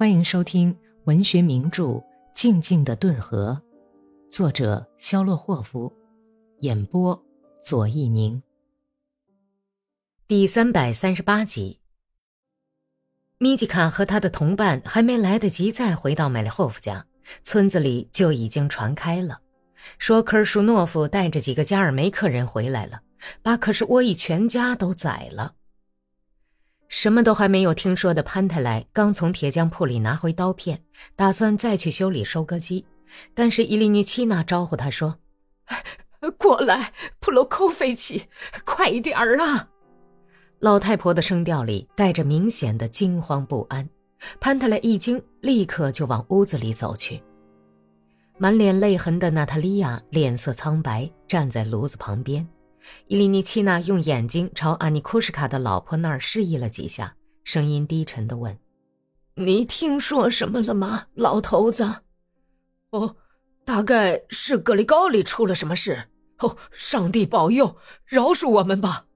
欢迎收听文学名著《静静的顿河》，作者肖洛霍夫，演播左一宁。第三百三十八集，米吉卡和他的同伴还没来得及再回到美利霍夫家，村子里就已经传开了，说科尔舒诺夫带着几个加尔梅克人回来了，把可是沃伊全家都宰了。什么都还没有听说的潘泰莱刚从铁匠铺里拿回刀片，打算再去修理收割机，但是伊利尼奇娜招呼他说：“ 过来，普罗科菲奇，快一点啊！”老太婆的声调里带着明显的惊慌不安。潘泰莱一惊，立刻就往屋子里走去。满脸泪痕的娜塔莉亚脸色苍白，站在炉子旁边。伊利尼奇娜用眼睛朝阿尼库什卡的老婆那儿示意了几下，声音低沉地问：“你听说什么了吗，老头子？”“哦，大概是格里高里出了什么事。哦，上帝保佑，饶恕我们吧！”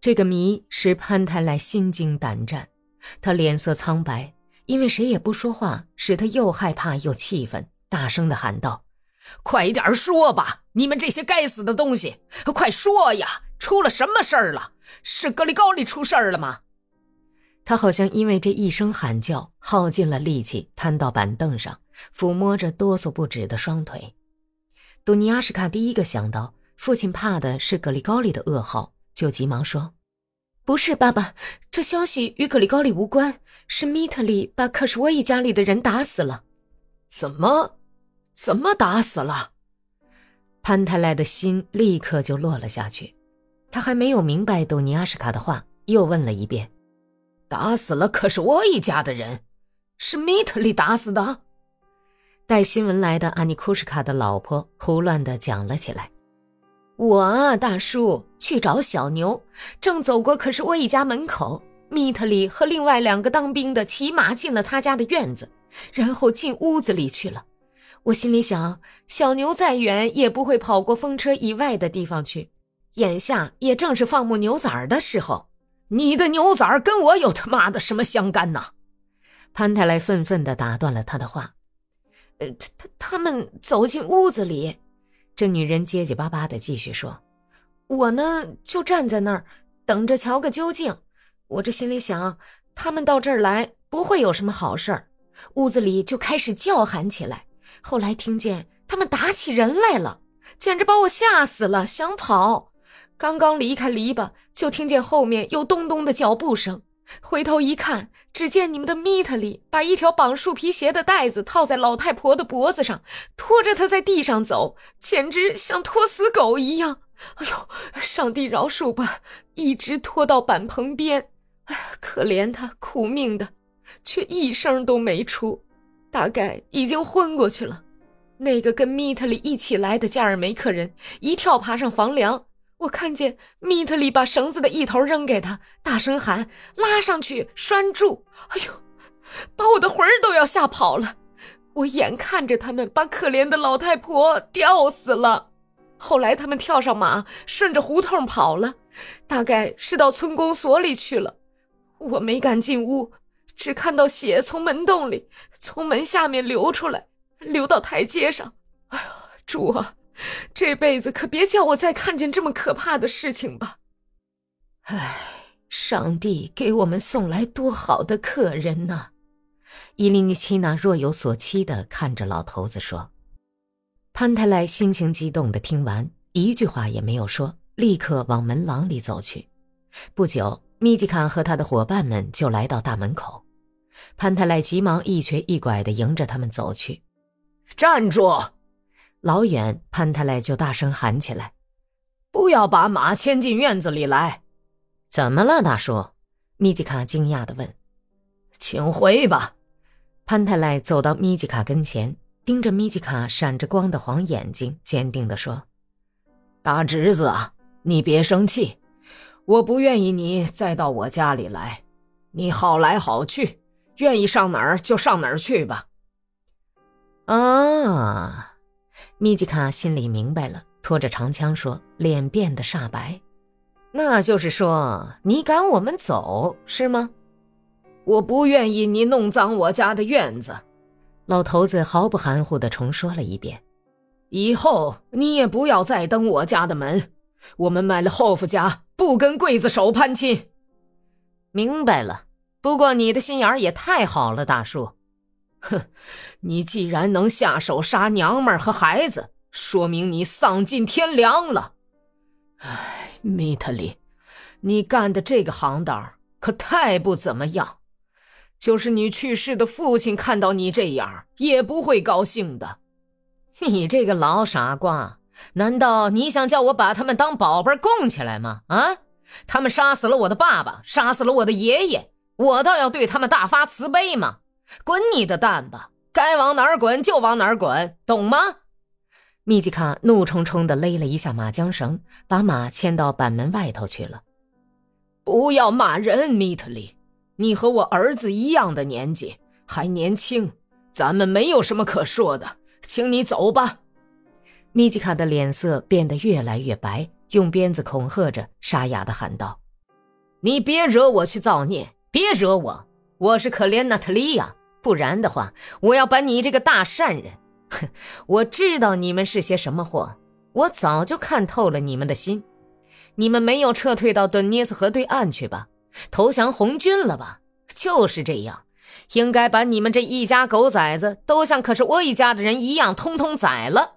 这个谜使潘泰莱心惊胆战，他脸色苍白，因为谁也不说话，使他又害怕又气愤，大声地喊道。快一点说吧！你们这些该死的东西，快说呀！出了什么事儿了？是格里高利出事儿了吗？他好像因为这一声喊叫耗尽了力气，瘫到板凳上，抚摸着哆嗦不止的双腿。杜尼亚什卡第一个想到父亲怕的是格里高利的噩耗，就急忙说：“不是，爸爸，这消息与格里高利无关，是米特里把克什沃伊家里的人打死了。”怎么？怎么打死了？潘泰莱的心立刻就落了下去。他还没有明白多尼亚什卡的话，又问了一遍：“打死了？可是我一家的人，是米特里打死的？”带新闻来的阿尼库什卡的老婆胡乱的讲了起来：“我啊，大叔去找小牛，正走过，可是我一家门口，米特里和另外两个当兵的骑马进了他家的院子，然后进屋子里去了。”我心里想，小牛再远也不会跑过风车以外的地方去。眼下也正是放牧牛崽儿的时候，你的牛崽儿跟我有他妈的什么相干呢？潘太来愤愤地打断了他的话。呃，他他他们走进屋子里，这女人结结巴巴地继续说：“我呢，就站在那儿等着瞧个究竟。我这心里想，他们到这儿来不会有什么好事儿。屋子里就开始叫喊起来。”后来听见他们打起人来了，简直把我吓死了，想跑。刚刚离开篱笆，就听见后面有咚咚的脚步声。回头一看，只见你们的米特里把一条绑树皮鞋的带子套在老太婆的脖子上，拖着她在地上走，简直像拖死狗一样。哎呦，上帝饶恕吧！一直拖到板棚边，哎，可怜他，苦命的，却一声都没出。大概已经昏过去了。那个跟米特里一起来的加尔梅克人一跳爬上房梁，我看见米特里把绳子的一头扔给他，大声喊：“拉上去，拴住！”哎呦，把我的魂儿都要吓跑了。我眼看着他们把可怜的老太婆吊死了。后来他们跳上马，顺着胡同跑了，大概是到村公所里去了。我没敢进屋。只看到血从门洞里，从门下面流出来，流到台阶上。哎呀，主啊，这辈子可别叫我再看见这么可怕的事情吧！唉，上帝给我们送来多好的客人呐！伊利尼奇娜若有所期的看着老头子说。潘泰莱心情激动的听完，一句话也没有说，立刻往门廊里走去。不久。米吉卡和他的伙伴们就来到大门口，潘太莱急忙一瘸一拐地迎着他们走去。站住！老远，潘太莱就大声喊起来：“不要把马牵进院子里来！”怎么了，大叔？米吉卡惊讶地问。“请回吧。”潘太莱走到米吉卡跟前，盯着米吉卡闪着光的黄眼睛，坚定地说：“大侄子啊，你别生气。”我不愿意你再到我家里来，你好来好去，愿意上哪儿就上哪儿去吧。啊，米吉卡心里明白了，拖着长枪说，脸变得煞白。那就是说，你赶我们走是吗？我不愿意你弄脏我家的院子。老头子毫不含糊的重说了一遍。以后你也不要再登我家的门。我们买了后夫家，不跟刽子手攀亲。明白了。不过你的心眼儿也太好了，大叔。哼，你既然能下手杀娘们儿和孩子，说明你丧尽天良了。哎，米特里，你干的这个行当可太不怎么样。就是你去世的父亲看到你这样，也不会高兴的。你这个老傻瓜，难道你想叫我把他们当宝贝供起来吗？啊，他们杀死了我的爸爸，杀死了我的爷爷。我倒要对他们大发慈悲嘛！滚你的蛋吧，该往哪儿滚就往哪儿滚，懂吗？密吉卡怒冲冲地勒了一下马缰绳，把马牵到板门外头去了。不要骂人，米特里，你和我儿子一样的年纪，还年轻，咱们没有什么可说的，请你走吧。米吉卡的脸色变得越来越白，用鞭子恐吓着，沙哑地喊道：“你别惹我去造孽！”别惹我，我是可怜娜塔莉亚，不然的话，我要把你这个大善人，哼！我知道你们是些什么货，我早就看透了你们的心，你们没有撤退到顿涅斯河对岸去吧？投降红军了吧？就是这样，应该把你们这一家狗崽子都像可是我一家的人一样，通通宰了。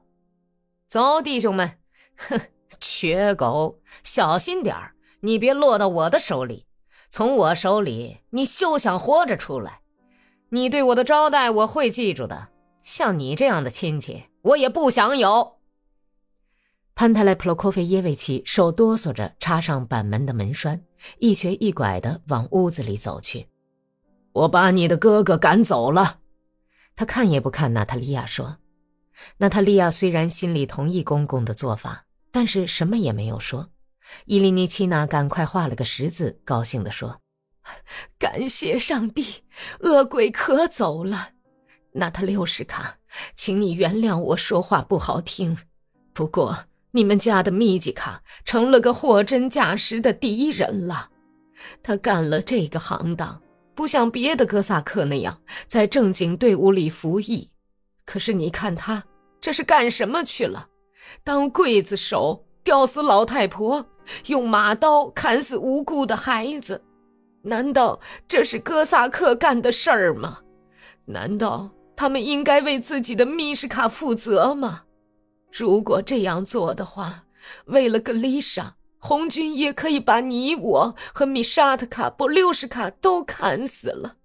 走，弟兄们，哼，瘸狗，小心点儿，你别落到我的手里。从我手里，你休想活着出来。你对我的招待，我会记住的。像你这样的亲戚，我也不想有。潘泰莱普洛科菲耶维奇手哆嗦着插上板门的门栓，一瘸一拐地往屋子里走去。我把你的哥哥赶走了。他看也不看娜塔莉亚，说：“娜塔莉亚虽然心里同意公公的做法，但是什么也没有说。”伊利尼奇娜赶快画了个十字，高兴地说：“感谢上帝，恶鬼可走了。娜塔六什卡，请你原谅我说话不好听。不过你们家的米吉卡成了个货真价实的敌人了。他干了这个行当，不像别的哥萨克那样在正经队伍里服役。可是你看他这是干什么去了？当刽子手，吊死老太婆。”用马刀砍死无辜的孩子，难道这是哥萨克干的事儿吗？难道他们应该为自己的密什卡负责吗？如果这样做的话，为了格丽莎，红军也可以把你我和米沙特卡、波六什卡都砍死了。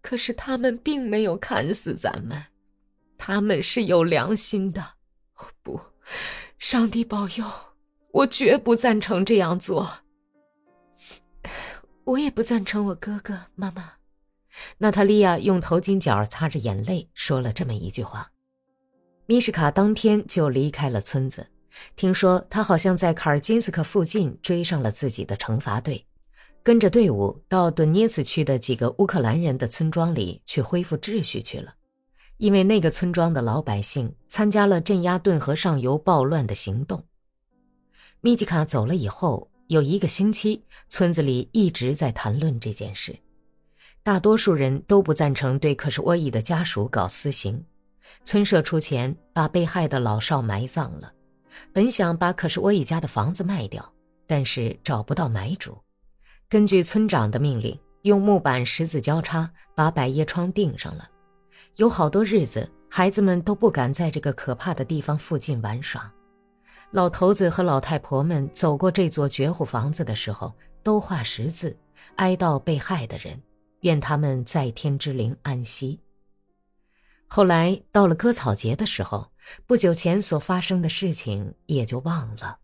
可是他们并没有砍死咱们，他们是有良心的。不，上帝保佑！我绝不赞成这样做。我也不赞成。我哥哥，妈妈，娜塔莉亚用头巾角擦着眼泪，说了这么一句话。米什卡当天就离开了村子。听说他好像在卡尔金斯克附近追上了自己的惩罚队，跟着队伍到顿涅茨区的几个乌克兰人的村庄里去恢复秩序去了。因为那个村庄的老百姓参加了镇压顿河上游暴乱的行动。米吉卡走了以后，有一个星期，村子里一直在谈论这件事。大多数人都不赞成对克什沃伊的家属搞私刑。村社出钱把被害的老少埋葬了，本想把可什沃伊家的房子卖掉，但是找不到买主。根据村长的命令，用木板十字交叉把百叶窗钉上了。有好多日子，孩子们都不敢在这个可怕的地方附近玩耍。老头子和老太婆们走过这座绝户房子的时候，都画十字，哀悼被害的人，愿他们在天之灵安息。后来到了割草节的时候，不久前所发生的事情也就忘了。